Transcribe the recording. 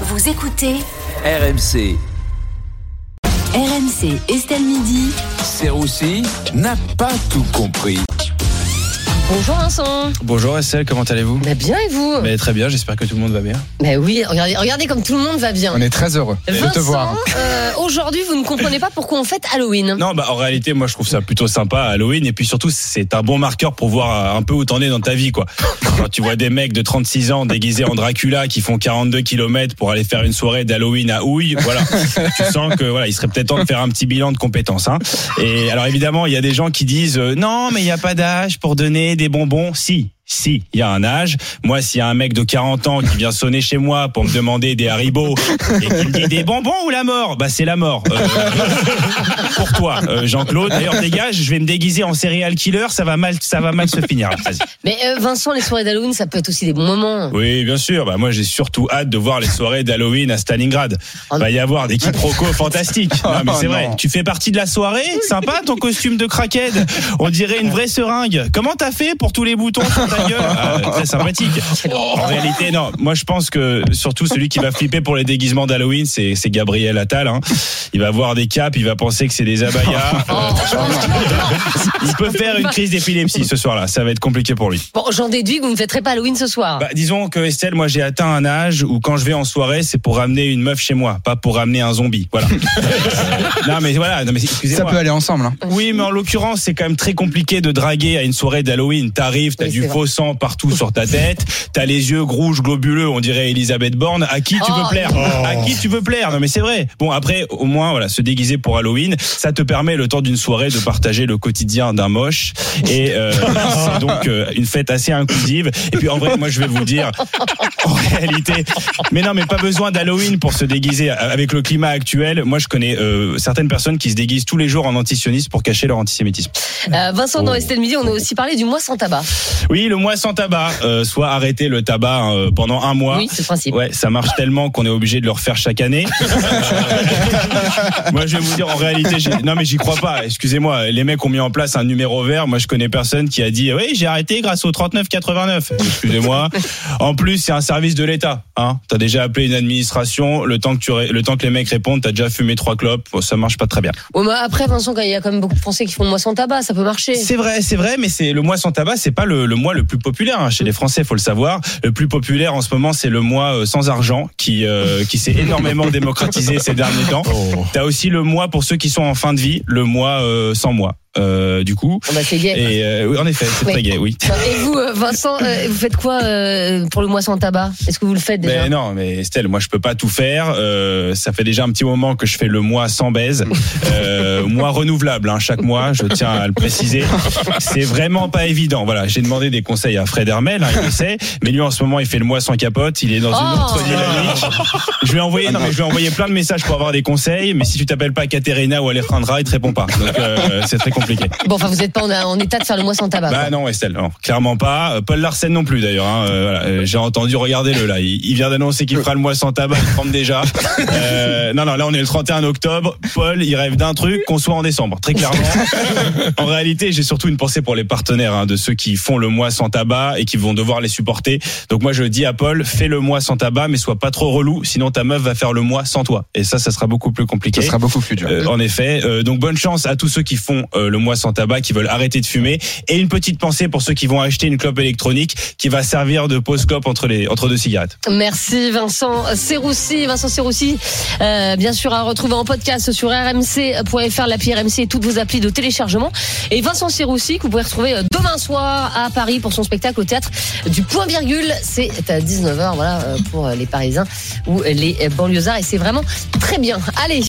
Vous écoutez RMC. RMC Estelle Midi. Serroussi n'a pas tout compris. Bonjour Vincent. Bonjour Estelle, comment allez-vous? Bah bien et vous? Mais Très bien, j'espère que tout le monde va bien. Bah oui, regardez, regardez comme tout le monde va bien. On est très heureux de te Vincent, voir. euh, aujourd'hui vous ne comprenez pas pourquoi on fête Halloween. Non, bah en réalité, moi je trouve ça plutôt sympa Halloween et puis surtout c'est un bon marqueur pour voir un peu où t'en es dans ta vie quoi. Quand tu vois des mecs de 36 ans déguisés en Dracula qui font 42 km pour aller faire une soirée d'Halloween à Houille, voilà. tu sens que voilà, il serait peut-être temps de faire un petit bilan de compétences hein. Et alors évidemment, il y a des gens qui disent euh, non, mais il y a pas d'âge pour donner des bonbons. Si, si, il y a un âge. Moi, s'il y a un mec de 40 ans qui vient sonner chez moi pour me demander des haribots et qui me dit des bonbons ou la mort, bah c'est la mort. Euh, pour toi, euh, Jean-Claude. D'ailleurs, dégage, je vais me déguiser en serial killer, ça va mal, ça va mal se finir. Mais euh, Vincent, les soirées d'Halloween, ça peut être aussi des bons moments. Oui, bien sûr. Bah moi, j'ai surtout hâte de voir les soirées d'Halloween à Stalingrad. Oh Va y avoir des quiproquos fantastiques. Non, mais c'est Oh vrai. Tu fais partie de la soirée? Sympa ton costume de craquette. On dirait une vraie seringue. Comment t'as fait pour tous les boutons sur ta gueule Ah, Très sympathique. En réalité, non. Moi, je pense que surtout celui qui va flipper pour les déguisements d'Halloween, c'est c'est Gabriel Attal. hein. Il va voir des capes, il va penser que c'est des abayas. Il peut faire une crise d'épilepsie ce soir-là. Ça va être compliqué pour lui. Bon, j'en déduis que vous ne fêterez pas Halloween ce soir. Bah, disons que Estelle, moi j'ai atteint un âge où quand je vais en soirée, c'est pour ramener une meuf chez moi, pas pour ramener un zombie. Voilà. non mais voilà, non mais Ça peut aller ensemble. hein. Oui, mais en l'occurrence, c'est quand même très compliqué de draguer à une soirée d'Halloween. T'arrives, t'as Oui, du c'est sang partout sur ta tête, t'as les yeux rouges globuleux, on dirait Elisabeth Borne. À qui tu Oh, veux plaire? À qui tu veux plaire? Non mais c'est vrai. Bon après, au moins voilà, se déguiser pour Halloween, ça te permet le temps d'une soirée de partager le quotidien d'un moche. Et euh, c'est donc euh, une fête assez inclusive. Et puis en vrai, moi je vais vous dire, en réalité, mais non, mais pas besoin d'Halloween pour se déguiser. Avec le climat actuel, moi je connais euh, certaines personnes qui se déguisent tous les jours en antisionistes pour cacher leur antisémitisme. Euh, Vincent, Oh. dans Estelle Midi, on a aussi parlé du mois sans tabac. Oui, le mois sans tabac, euh, soit arrêter le tabac euh, pendant un mois. Oui, c'est le principe. Ouais, ça marche tellement qu'on est obligé de le refaire chaque année. Euh, moi, je vais vous dire, en réalité, non mais j'y crois pas. Excusez-moi, les mecs ont mis en place un numéro vert. Moi, je connais personne qui a dit, oui, j'ai arrêté grâce au 39,89. Excusez-moi. En plus, c'est un service de l'État. Hein, t'as déjà appelé une administration. Le temps que tu, le temps que les mecs répondent, t'as déjà fumé trois clopes. Bon, ça marche pas très bien. Ouais, mais après, Vincent, il y a quand même beaucoup de Français qui font le mois sans tabac, ça peut marcher. C'est vrai, c'est vrai, mais c'est le mois sans tabac, c'est pas le, le mois le plus populaire hein, chez les Français, faut le savoir. Le plus populaire en ce moment, c'est le mois euh, sans argent, qui euh, qui s'est énormément démocratisé ces derniers temps. T'as aussi le mois pour ceux qui sont en fin de vie, le mois euh, sans mois. Euh, du coup. Ah bah, c'est gay. Et euh, oui, en effet, c'est très gay, oui. Et vous, euh, Vincent, euh, vous faites quoi euh, pour le mois sans tabac? Est-ce que vous le faites déjà? Mais non, mais Estelle, moi je peux pas tout faire. Euh, ça fait déjà un petit moment que je fais le mois sans baise, euh, mois renouvelable hein, chaque mois. Je tiens à le préciser. C'est vraiment pas évident. Voilà, j'ai demandé des conseils à Fred Hermel, hein, il le sait. Mais lui en ce moment, il fait le mois sans capote. Il est dans une Oh. autre dynamique. Je lui ai envoyé, non mais je lui ai envoyé plein de messages pour avoir des conseils. Mais si tu t'appelles pas Katerina ou Alejandra, il te répond pas. Donc euh, c'est très compliqué. Bon, enfin, vous n'êtes pas en, en état de faire le mois sans tabac. Bah quoi. non Estelle, non, clairement pas. Euh, Paul Larsen non plus d'ailleurs. Hein. Euh, voilà, euh, J'ai entendu, regardez-le là. Il, il vient d'annoncer qu'il fera le mois sans tabac, il trempe déjà. Euh, non, non, là on est le 31 octobre. Paul, il rêve d'un truc, qu'on soit en décembre, très clairement. en réalité, j'ai surtout une pensée pour les partenaires hein, de ceux qui font le mois sans tabac et qui vont devoir les supporter. Donc moi je dis à Paul, fais le mois sans tabac, mais sois pas trop relou, sinon ta meuf va faire le mois sans toi. Et ça, ça sera beaucoup plus compliqué. Ça sera beaucoup plus dur. Euh, en effet. Euh, donc bonne chance à tous ceux qui font euh, le mois sans tabac, qui veulent arrêter de fumer. Et une petite pensée pour ceux qui vont acheter une clope électronique qui va servir de pause clope entre entre deux cigarettes. Merci Vincent Serroussi. Vincent Serroussi, euh, bien sûr, à retrouver en podcast sur rmc.fr, l'appli RMC et toutes vos applis de téléchargement. Et Vincent Serroussi, que vous pouvez retrouver euh, demain soir à Paris pour son spectacle au théâtre du Point Virgule. C'est à 19h, voilà, euh, pour les Parisiens ou les banlieusards. Et c'est vraiment très bien. Allez.